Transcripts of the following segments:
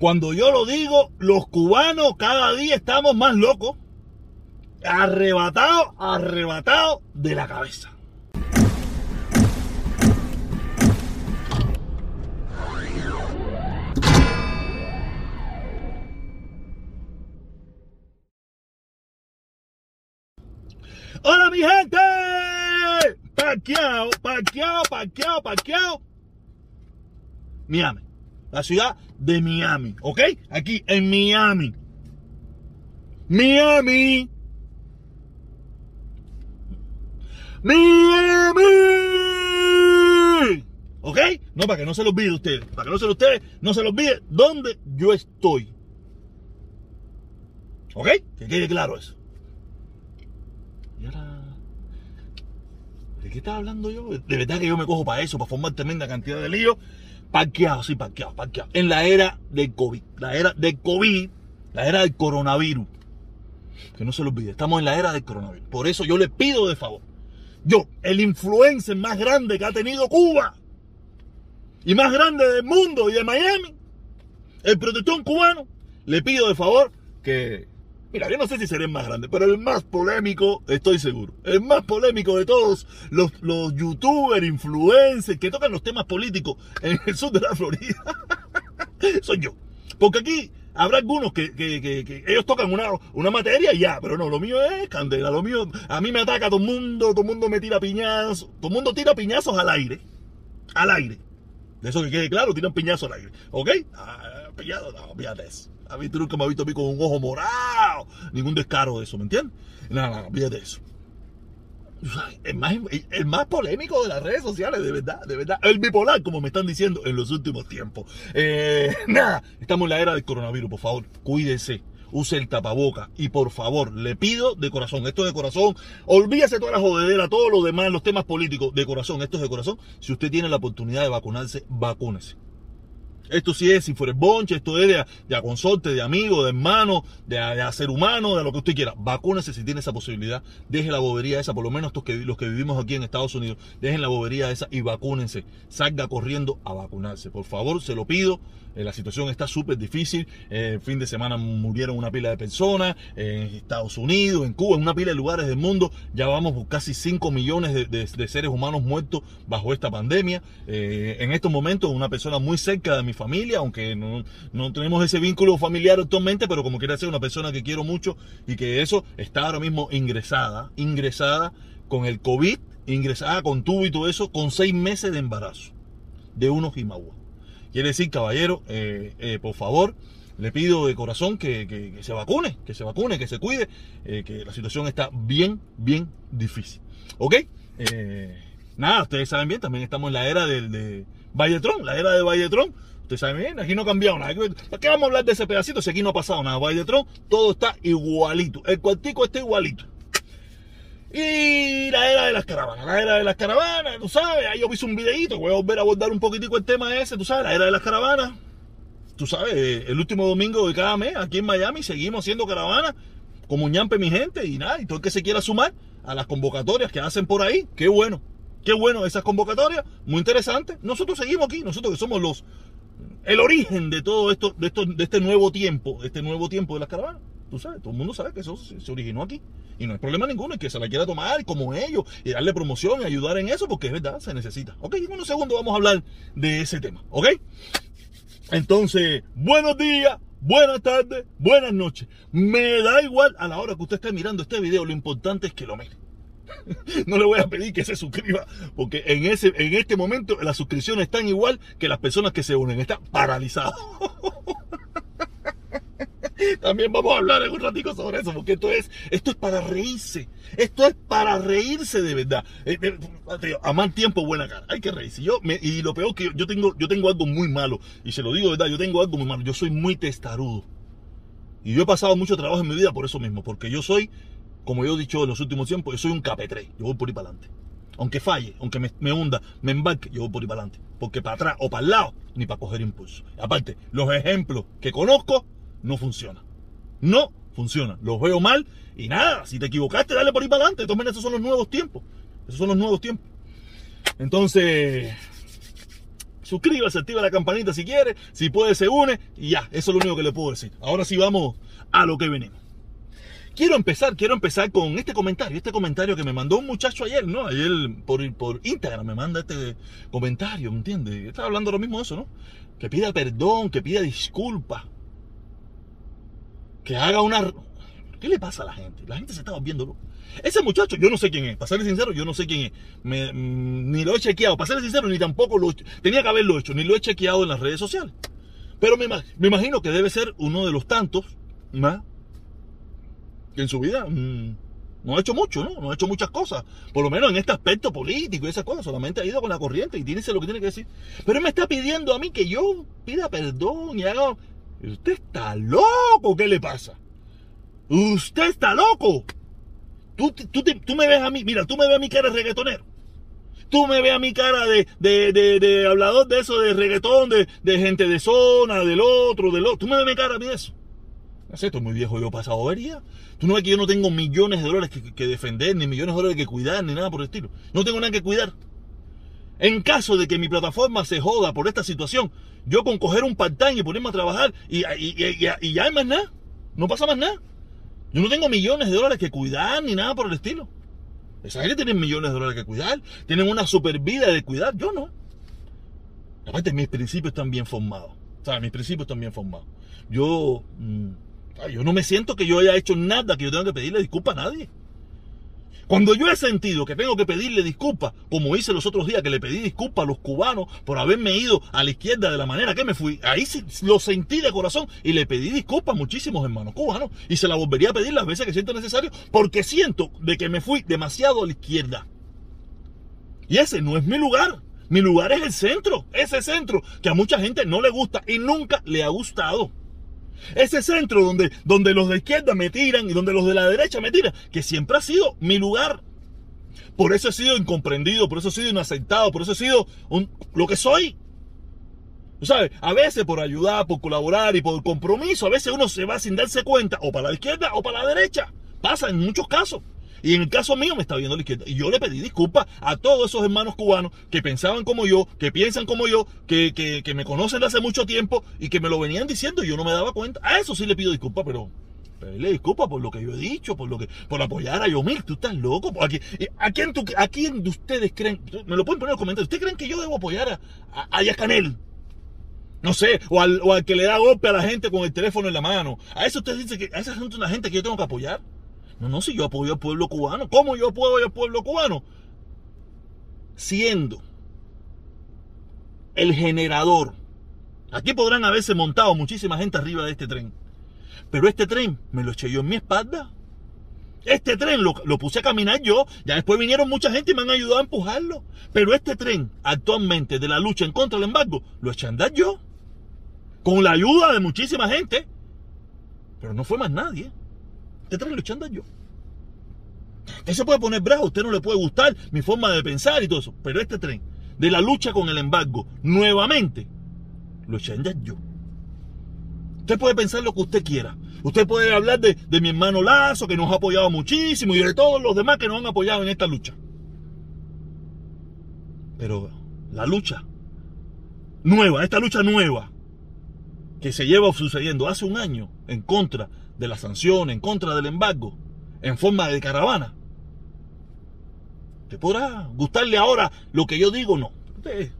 Cuando yo lo digo, los cubanos cada día estamos más locos, arrebatados, arrebatados de la cabeza. ¡Hola mi gente! Parqueado, parqueado, parqueado, parqueado. Miami. La ciudad de Miami, ¿ok? Aquí en Miami. Miami. Miami. ¿Ok? No, para que no se lo olvide ustedes. Para que no se lo ustedes, no se lo olvide dónde yo estoy. ¿Ok? Que quede claro eso. Y ahora. ¿De qué estaba hablando yo? De verdad que yo me cojo para eso, para formar tremenda cantidad de líos. Parqueado, sí, parqueado, parqueado. En la era del COVID. La era del COVID. La era del coronavirus. Que no se lo olvide. Estamos en la era del coronavirus. Por eso yo le pido de favor. Yo, el influencer más grande que ha tenido Cuba. Y más grande del mundo y de Miami. El protector cubano. Le pido de favor que Mira, yo no sé si seré el más grande, pero el más polémico, estoy seguro. El más polémico de todos los, los youtubers, influencers que tocan los temas políticos en el sur de la Florida. Soy yo. Porque aquí habrá algunos que, que, que, ellos tocan una, una materia y ya, pero no, lo mío es candela, lo mío, a mí me ataca todo el mundo, todo el mundo me tira piñazos, todo el mundo tira piñazos al aire, al aire. De eso que quede claro, tiran piñazos al aire, ¿ok? Ah, piñazos, no, fíjate eso. A mí tú nunca me has visto a mí con un ojo morado. Ningún descaro de eso, ¿me entiendes? Nada, nada, fíjate eso. El más, más polémico de las redes sociales, de verdad, de verdad. El bipolar, como me están diciendo en los últimos tiempos. Eh, nada, estamos en la era del coronavirus, por favor, cuídese. Use el tapaboca y por favor, le pido de corazón, esto es de corazón, olvídese toda la jodedera, todo lo demás, los temas políticos, de corazón, esto es de corazón. Si usted tiene la oportunidad de vacunarse, vacúnese. Esto sí es, si fuera bonche, esto es de, de consorte, de amigo, de hermano, de a, ser humano, de lo que usted quiera. Vacúnese si tiene esa posibilidad. Deje la bobería esa, por lo menos estos que, los que vivimos aquí en Estados Unidos. Dejen la bobería esa y vacúnense. Salga corriendo a vacunarse. Por favor, se lo pido. Eh, la situación está súper difícil. Eh, el fin de semana murieron una pila de personas en Estados Unidos, en Cuba, en una pila de lugares del mundo. Ya vamos por casi 5 millones de, de, de seres humanos muertos bajo esta pandemia. Eh, en estos momentos, una persona muy cerca de mi familia, aunque no, no, tenemos ese vínculo familiar actualmente, pero como quiera ser una persona que quiero mucho y que eso está ahora mismo ingresada, ingresada con el COVID, ingresada con tubo y todo eso, con seis meses de embarazo de unos Jimagua. Quiere decir, caballero, eh, eh, por favor, le pido de corazón que, que, que, se vacune, que se vacune, que se cuide, eh, que la situación está bien, bien difícil. ¿Ok? nada, ustedes saben bien, también estamos en la era del de Valletrón, la era de Valletrón. Ustedes saben bien, aquí no ha cambiado nada. ¿Para qué vamos a hablar de ese pedacito si aquí no ha pasado nada? Valletrón, todo está igualito. El cuartico está igualito. Y la era de las caravanas, la era de las caravanas, tú sabes, ahí yo hice un videito, voy a volver a abordar un poquitico el tema ese, tú sabes, la era de las caravanas. Tú sabes, el último domingo de cada mes aquí en Miami seguimos haciendo caravanas como ñampe mi gente y nada, y todo el que se quiera sumar a las convocatorias que hacen por ahí, qué bueno, qué bueno esas convocatorias, muy interesante. Nosotros seguimos aquí, nosotros que somos los el origen de todo esto, de esto, de este nuevo tiempo, de este nuevo tiempo de las caravanas. Tú sabes, todo el mundo sabe que eso se originó aquí. Y no hay problema ninguno, es que se la quiera tomar como ellos y darle promoción y ayudar en eso, porque es verdad, se necesita. Ok, en unos segundos vamos a hablar de ese tema. Ok. Entonces, buenos días, buenas tardes, buenas noches. Me da igual a la hora que usted esté mirando este video, lo importante es que lo mire. No le voy a pedir que se suscriba, porque en, ese, en este momento las suscripciones están igual que las personas que se unen, están paralizadas. También vamos a hablar en un ratico sobre eso, porque esto es, esto es para reírse. Esto es para reírse de verdad. Eh, eh, a mal tiempo, buena cara. Hay que reírse. Y lo peor que yo, tengo, yo tengo algo muy malo. Y se lo digo de verdad, yo tengo algo muy malo. Yo soy muy testarudo. Y yo he pasado mucho trabajo en mi vida por eso mismo. Porque yo soy, como yo he dicho en los últimos tiempos, yo soy un capetre. Yo voy por ahí para adelante. Aunque falle, aunque me, hunda, me embarque, yo voy por ahí para adelante. Porque para atrás o para el lado, ni para coger impulso. Aparte, los ejemplos que conozco no funciona. No funciona. Los veo mal y nada, si te equivocaste, dale por ahí para adelante. Tomen, esos son los nuevos tiempos. Esos son los nuevos tiempos. Entonces, suscríbase, activa la campanita si quiere, si puede se une y ya, eso es lo único que le puedo decir. Ahora sí vamos a lo que venimos. Quiero empezar, quiero empezar con este comentario, este comentario que me mandó un muchacho ayer, ¿no? Ayer por, por Instagram me manda este comentario, ¿me entiendes? Estaba hablando lo mismo de eso, ¿no? Que pida perdón, que pida disculpas. Que haga una... ¿Qué le pasa a la gente? La gente se está volviendo Ese muchacho, yo no sé quién es. Para ser sincero, yo no sé quién es. Mm, ni lo he chequeado. Para ser sincero, ni tampoco lo Tenía que haberlo hecho. Ni lo he chequeado en las redes sociales. Pero me, me imagino que debe ser uno de los tantos, ¿no? Que en su vida mm, no ha hecho mucho, ¿no? No ha hecho muchas cosas. Por lo menos en este aspecto político y esas cosas. Solamente ha ido con la corriente y tiene lo que tiene que decir. Pero él me está pidiendo a mí que yo pida perdón y haga... Usted está loco, ¿qué le pasa? Usted está loco. Tú, tú, tú me ves a mí, mira, tú me ves a mi cara de reggaetonero. Tú me ves a mi cara de, de, de, de hablador de eso, de reggaetón, de gente de zona, del otro, del otro. Tú me ves a mi cara a mí de eso. No sé, muy viejo yo pasado vería. Tú no ves que yo no tengo millones de dólares que, defender, ni millones de dólares que cuidar, ni nada por el estilo. No tengo nada que cuidar. En caso de que mi plataforma se joda por esta situación, yo con coger un part y ponerme a trabajar y, y, ya hay más nada. No pasa más nada. Yo no tengo millones de dólares que cuidar ni nada por el estilo. Esa gente tiene millones de dólares que cuidar, tienen una super vida de cuidar, yo no. Aparte, mis principios están bien formados. O sea, mis principios están bien formados. Yo... Mm, yo no me siento que yo haya hecho nada que yo tenga que pedirle disculpas a nadie. Cuando yo he sentido que tengo que pedirle disculpas, como hice los otros días que le pedí disculpas a los cubanos por haberme ido a la izquierda de la manera que me fui, ahí sí lo sentí de corazón y le pedí disculpas a muchísimos hermanos cubanos y se la volvería a pedir las veces que siento necesario porque siento de que me fui demasiado a la izquierda. Y ese no es mi lugar. Mi lugar es el centro, ese centro que a mucha gente no le gusta y nunca le ha gustado. Ese centro donde, donde los de izquierda me tiran y donde los de la derecha me tiran, que siempre ha sido mi lugar. Por eso he sido incomprendido, por eso he sido inaceptado, por eso he sido lo que soy. ¿Sabes? A veces por ayudar, por colaborar y por compromiso, a veces uno se va sin darse cuenta, o para la izquierda o para la derecha. Pasa en muchos casos. Y en el caso mío me está viendo la izquierda. Y yo le pedí disculpas a todos esos hermanos cubanos que pensaban como yo, que piensan como yo, que, que, me conocen de hace mucho tiempo y que me lo venían diciendo y yo no me daba cuenta. A eso sí le pido disculpas, pero pedirle disculpas por lo que yo he dicho, por lo que, por apoyar a Yomil. Tú estás loco. ¿A quién, a quién, a quién de ustedes creen? Me lo pueden poner en los comentarios. ¿Ustedes creen que yo debo apoyar a, a, Yacanel? No sé, o al, o al, que le da golpe a la gente con el teléfono en la mano. A eso ustedes dicen que a esa gente es una gente que yo tengo que apoyar. No, no, si yo apoyo al pueblo cubano. ¿Cómo yo apoyo al pueblo cubano? Siendo el generador. Aquí podrán haberse montado muchísima gente arriba de este tren. Pero este tren me lo eché yo en mi espalda. Este tren lo, puse a caminar yo. Ya después vinieron mucha gente y me han ayudado a empujarlo. Pero este tren, actualmente, de la lucha en contra del embargo, lo eché a andar yo. Con la ayuda de muchísima gente. Pero no fue más nadie. Tren lo echando yo. Usted se puede poner bravo, a usted no le puede gustar mi forma de pensar y todo eso. Pero este tren de la lucha con el embargo, nuevamente, lo echan yo. Usted puede pensar lo que usted quiera. Usted puede hablar de, de, mi hermano Lazo, que nos ha apoyado muchísimo, y de todos los demás que nos han apoyado en esta lucha. Pero la lucha nueva, esta lucha nueva, que se lleva sucediendo hace un año en contra de la sanción, en contra del embargo, en forma de caravana. ¿Te podrá gustarle ahora lo que yo digo? No. Usted,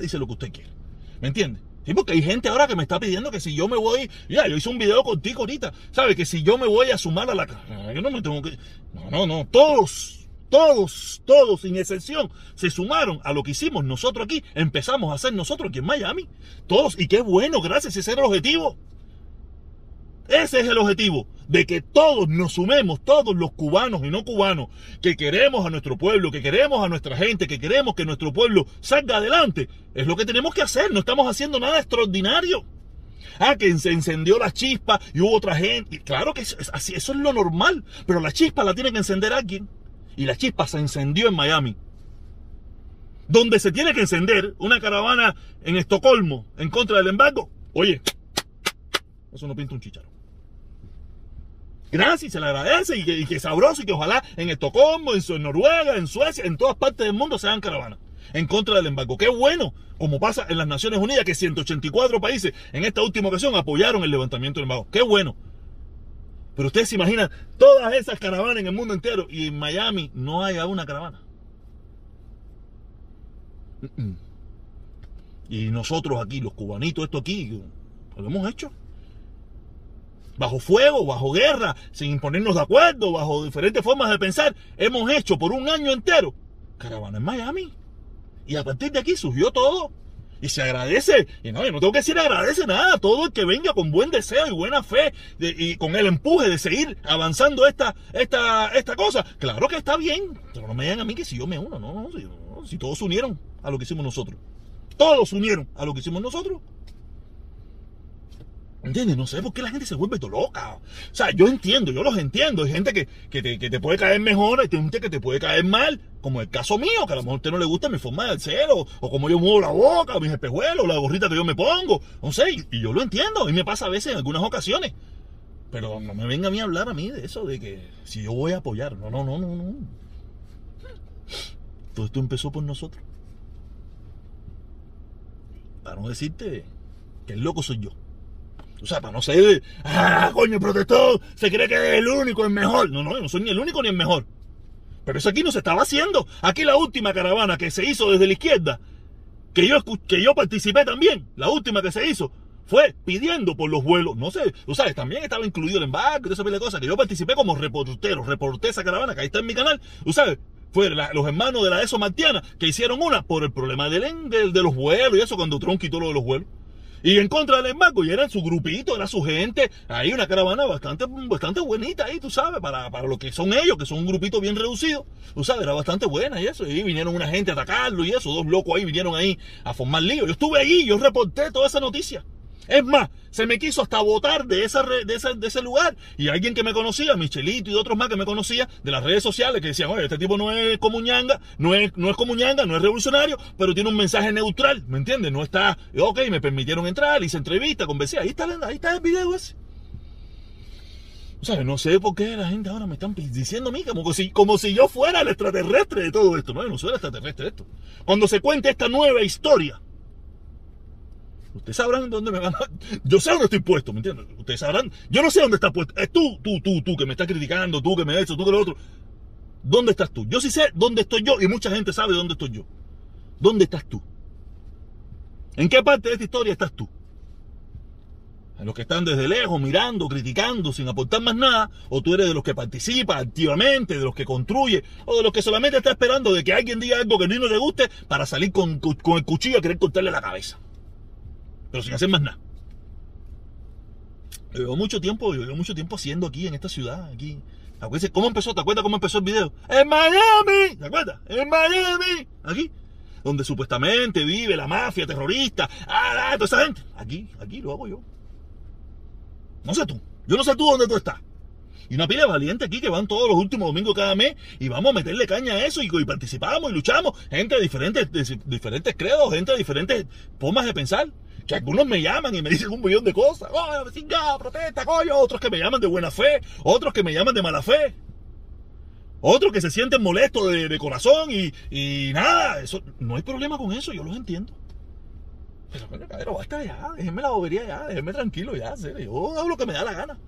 dice lo que usted quiere. ¿Me entiende? Sí, porque hay gente ahora que me está pidiendo que si yo me voy, ya, yo hice un video contigo ahorita, ¿sabes? Que si yo me voy a sumar a la... Yo no me tengo que... No, no, no, todos, todos, todos, sin excepción, se sumaron a lo que hicimos nosotros aquí, empezamos a hacer nosotros aquí en Miami. Todos, y qué bueno, gracias, ese era el objetivo. Ese es el objetivo, de que todos nos sumemos, todos los cubanos y no cubanos, que queremos a nuestro pueblo, que queremos a nuestra gente, que queremos que nuestro pueblo salga adelante. Es lo que tenemos que hacer, no estamos haciendo nada extraordinario. Ah, que se encendió la chispa y hubo otra gente. Claro que es así, eso es lo normal, pero la chispa la tiene que encender alguien. Y la chispa se encendió en Miami. Donde se tiene que encender una caravana en Estocolmo en contra del embargo. Oye, eso no pinta un chicharo gracias, se le agradece y que, sabroso y que ojalá en Estocolmo, en, Noruega, en Suecia, en todas partes del mundo se hagan caravanas. en contra del embargo. Qué bueno, como pasa en las Naciones Unidas, que 184 países en esta última ocasión apoyaron el levantamiento del embargo. Qué bueno. Pero ustedes se imaginan todas esas caravanas en el mundo entero y en Miami no haya una caravana. Y nosotros aquí, los cubanitos, esto aquí, lo hemos hecho. Bajo fuego, bajo guerra, sin imponernos de acuerdo, bajo diferentes formas de pensar, hemos hecho por un año entero caravana en Miami. Y a partir de aquí surgió todo. Y se agradece. Y no, yo no tengo que decir agradece nada. Todo el que venga con buen deseo y buena fe y con el empuje de seguir avanzando esta, esta, esta cosa. Claro que está bien. Pero no me digan a mí que si yo me uno. No, no, si todos se unieron a lo que hicimos nosotros. Todos se unieron a lo que hicimos nosotros. ¿Entiendes? No sé por qué la gente se vuelve loca. O sea, yo entiendo, yo los entiendo. Hay gente que, te, puede caer mejor, hay gente que te puede caer mal, como el caso mío, que a lo mejor a usted no le gusta mi forma de ser, o, como yo muevo la boca, o mis espejuelos, la gorrita que yo me pongo. No sé, y, yo lo entiendo. Mí me pasa a veces en algunas ocasiones. Pero no me venga a mí a hablar a mí de eso, de que si yo voy a apoyar. No, no, no, no, no. Todo esto empezó por nosotros. Para no decirte que el loco soy yo. O sea, para no ser, ah, coño, protestó, se cree que es el único, el mejor. No, no, yo no soy ni el único ni el mejor. Pero eso aquí no se estaba haciendo. Aquí la última caravana que se hizo desde la izquierda, que yo, que yo participé también, la última que se hizo, fue pidiendo por los vuelos. No sé, tú sabes, también estaba incluido el embarque esa de cosas, que yo participé como reportero, reporté esa caravana que ahí está en mi canal. Tú sabes, fue los hermanos de la ESO Martiana que hicieron una por el problema del, de, de los vuelos y eso, cuando Trump quitó lo de los vuelos y en contra del embargo, y eran su grupito, era su gente, ahí una caravana bastante, bastante buenita ahí, tú sabes, para, para lo que son ellos, que son un grupito bien reducido, tú sabes, era bastante buena y eso, y vinieron una gente a atacarlo y eso, dos locos ahí vinieron ahí a formar lío. Yo estuve ahí, yo reporté toda esa noticia. Es más, se me quiso hasta votar de, esa de, ese, de ese lugar. Y alguien que me conocía, Michelito y otros más que me conocía, de las redes sociales, que decían, oye, este tipo no es comuñanga, no es, no es comuñanga, no es revolucionario, pero tiene un mensaje neutral, ¿me entiendes? No está, ok, me permitieron entrar, hice entrevista, conversé, ahí está, ahí está el video ese. O sea, no sé por qué la gente ahora me están diciendo a mí como si, como si yo fuera el extraterrestre de todo esto. No, yo no soy el extraterrestre de esto. Cuando se cuente esta nueva historia, Ustedes sabrán dónde me van a... Yo sé dónde estoy puesto, ¿me entiendes? Ustedes sabrán... Yo no sé dónde está puesto. Es tú, tú, tú, tú, que me estás criticando, tú que me eso, tú que lo otro. ¿Dónde estás tú? Yo sí sé dónde estoy yo y mucha gente sabe dónde estoy yo. ¿Dónde estás tú? ¿En qué parte de esta historia estás tú? En los que están desde lejos, mirando, criticando, sin aportar más nada, o tú eres de los que participa activamente, de los que construye, o de los que solamente está esperando de que alguien diga algo que a no le guste para salir con, con el cuchillo a querer cortarle la cabeza pero sin hacer más nada. Llevo mucho tiempo, llevo mucho tiempo haciendo aquí en esta ciudad, aquí. ¿Cómo empezó? ¿Te acuerdas cómo empezó el video? ¡En Miami! ¿Te acuerdas? ¡En Miami! Aquí. Donde supuestamente vive la mafia terrorista. ¡Ah, toda esa gente! Aquí, aquí lo hago yo. No sé tú. Yo no sé tú dónde tú estás. Y una pila valiente aquí que van todos los últimos domingos cada mes y vamos a meterle caña a eso y, participamos y luchamos. Gente de diferentes, diferentes credos, gente de diferentes formas de pensar que algunos me llaman y me dicen un millón de cosas. Oh, chingado, protesta, coño. Otros que me llaman de buena fe, otros que me llaman de mala fe. Otros que se sienten molestos de, corazón y, y, nada, eso no hay problema con eso, yo los entiendo. Pero coño, cabrón, basta ya, déjenme la bobería ya, déjenme tranquilo ya, serio. Yo hago lo que me da la gana.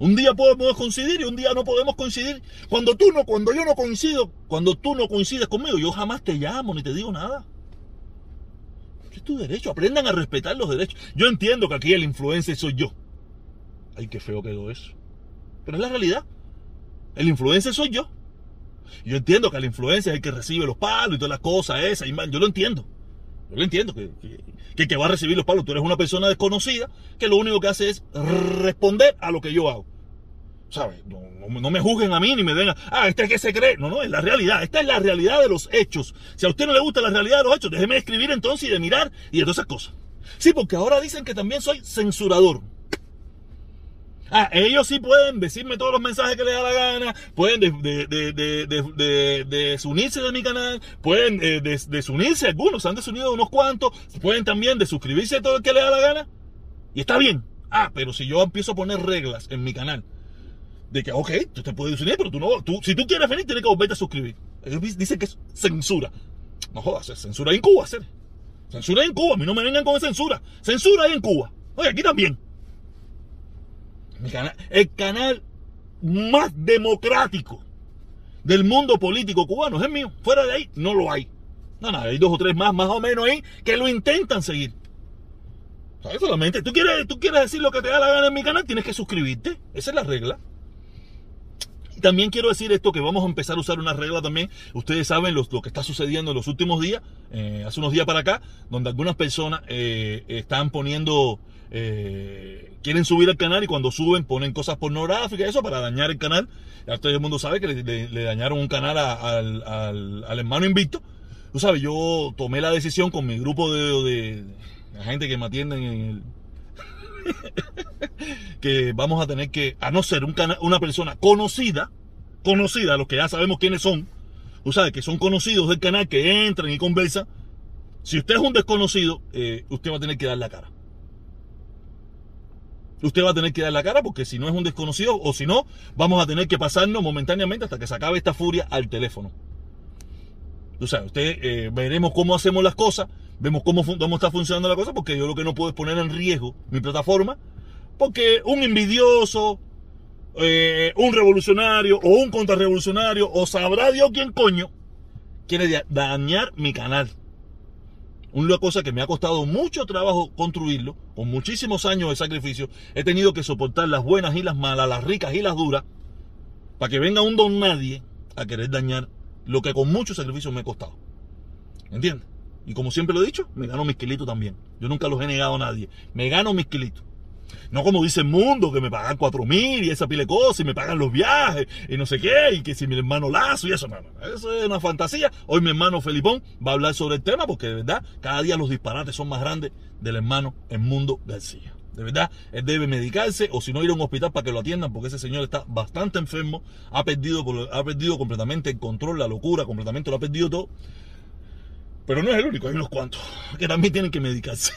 Un día podemos coincidir y un día no podemos coincidir. Cuando tú no, cuando yo no coincido, cuando tú no coincides conmigo, yo jamás te llamo ni te digo nada es tu derecho. Aprendan a respetar los derechos. Yo entiendo que aquí el influencer soy yo. Ay, qué feo quedó eso. Pero es la realidad. El influencer soy yo. Yo entiendo que el influencer es el que recibe los palos y todas las cosas esas. Yo lo entiendo. Yo lo entiendo. Que, que, que va a recibir los palos. Tú eres una persona desconocida que lo único que hace es responder a lo que yo hago. ¿Sabes? No, me juzguen a mí ni me den, ah, este es que se cree. No, no, es la realidad. Esta es la realidad de los hechos. Si a usted no le gusta la realidad de los hechos, déjeme escribir entonces y de mirar y de todas esas cosas. Sí, porque ahora dicen que también soy censurador. Ah, ellos sí pueden decirme todos los mensajes que les da la gana, pueden desunirse de, mi canal, pueden eh, desunirse algunos, se han desunido unos cuantos, pueden también desuscribirse de todo el que les da la gana. Y está bien. Ah, pero si yo empiezo a poner reglas en mi canal, de que, ok, tú te puedes unir, pero tú no, tú, si tú quieres venir, tienes que volverte a suscribir. Ellos dicen que es censura. No jodas, censura en Cuba, hacer. Censura en Cuba, a mí no me vengan con censura. Censura ahí en Cuba. Oye, aquí también. el canal más democrático del mundo político cubano es mío. Fuera de ahí no lo hay. No, no, hay dos o tres más, más o menos ahí, que lo intentan seguir. ¿Sabes? Solamente, tú quieres, tú quieres decir lo que te da la gana en mi canal, tienes que suscribirte. Esa es la regla. También quiero decir esto, que vamos a empezar a usar una regla también. Ustedes saben lo, que está sucediendo en los últimos días, eh, hace unos días para acá, donde algunas personas eh, están poniendo, eh, quieren subir al canal y cuando suben ponen cosas pornográficas, eso para dañar el canal. Ya todo el mundo sabe que le, dañaron un canal al, al, hermano invicto. Tú sabes, yo tomé la decisión con mi grupo de, de gente que me atienden en el, que vamos a tener que, a no ser un una persona conocida, conocida, los que ya sabemos quiénes son, que son conocidos del canal, que entran y conversan. Si usted es un desconocido, eh, usted va a tener que dar la cara. Usted va a tener que dar la cara porque si no es un desconocido o si no, vamos a tener que pasarnos momentáneamente hasta que se acabe esta furia al teléfono. O sea, usted eh, veremos cómo hacemos las cosas, vemos cómo, cómo está funcionando la cosa, porque yo lo que no puedo es poner en riesgo mi plataforma, porque un envidioso, eh, un revolucionario o un contrarrevolucionario, o sabrá Dios quién coño, quiere dañar mi canal. Una cosa que me ha costado mucho trabajo construirlo, con muchísimos años de sacrificio, he tenido que soportar las buenas y las malas, las ricas y las duras, para que venga un don nadie a querer dañar lo que con mucho sacrificio me ha costado. ¿Entiendes? Y como siempre lo he dicho, me gano mis kilitos también. Yo nunca los he negado a nadie. Me gano mis kilitos. No como dice el mundo, que me pagan cuatro mil y esa pile de cosas, y me pagan los viajes, y no sé qué, y que si mi hermano Lazo y eso, no, eso es una fantasía. Hoy mi hermano Felipón va a hablar sobre el tema, porque de verdad, cada día los disparates son más grandes del hermano en Mundo García. De verdad, él debe medicarse o si no ir a un hospital para que lo atiendan porque ese señor está bastante enfermo, ha perdido, ha perdido completamente el control, la locura, completamente lo ha perdido todo. Pero no es el único, hay unos cuantos que también tienen que medicarse.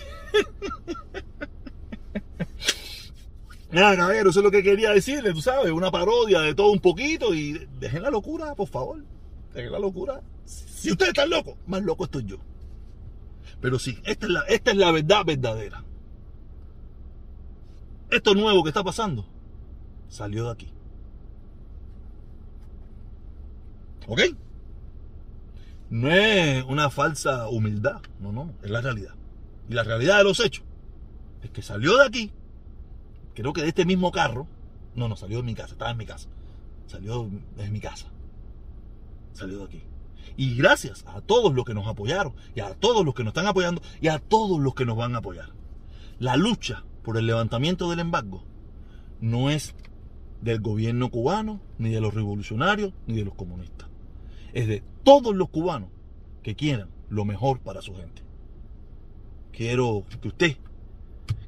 Nada, caballero, eso es lo que quería decirle, tú sabes, una parodia de todo un poquito y dejen la locura, por favor. Dejen la locura. Si ustedes están locos, más loco estoy yo. Pero sí, esta es la, esta es la verdad verdadera. Esto nuevo que está pasando salió de aquí. ¿Ok? No es una falsa humildad, no, no, es la realidad. Y la realidad de los hechos es que salió de aquí, creo que de este mismo carro, no, no, salió de mi casa, estaba en mi casa, salió de mi casa, salió de aquí. Y gracias a todos los que nos apoyaron, y a todos los que nos están apoyando, y a todos los que nos van a apoyar. La lucha por el levantamiento del embargo no es del gobierno cubano, ni de los revolucionarios, ni de los comunistas. Es de todos los cubanos que quieran lo mejor para su gente. Quiero que usted,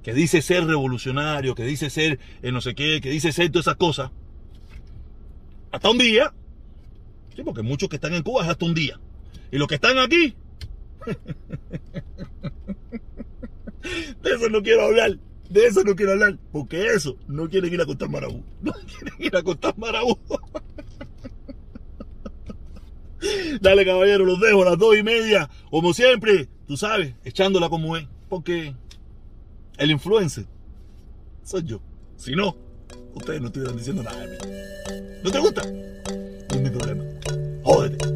que dice ser revolucionario, que dice ser eh, no sé qué, que dice ser todas esas cosas, hasta un día, sí, porque muchos que están en Cuba es hasta un día. Y los que están aquí, de eso no quiero hablar. De eso no quiero hablar, porque eso no quieren ir a contar marabú. No quieren ir a contar marabú. Dale, caballero, los dejo a las dos y media. Como siempre, tú sabes, echándola como es. Porque el influencer soy yo. Si no, ustedes no estuvieran diciendo nada de mí. ¿No te gusta? No es mi problema. Jódete.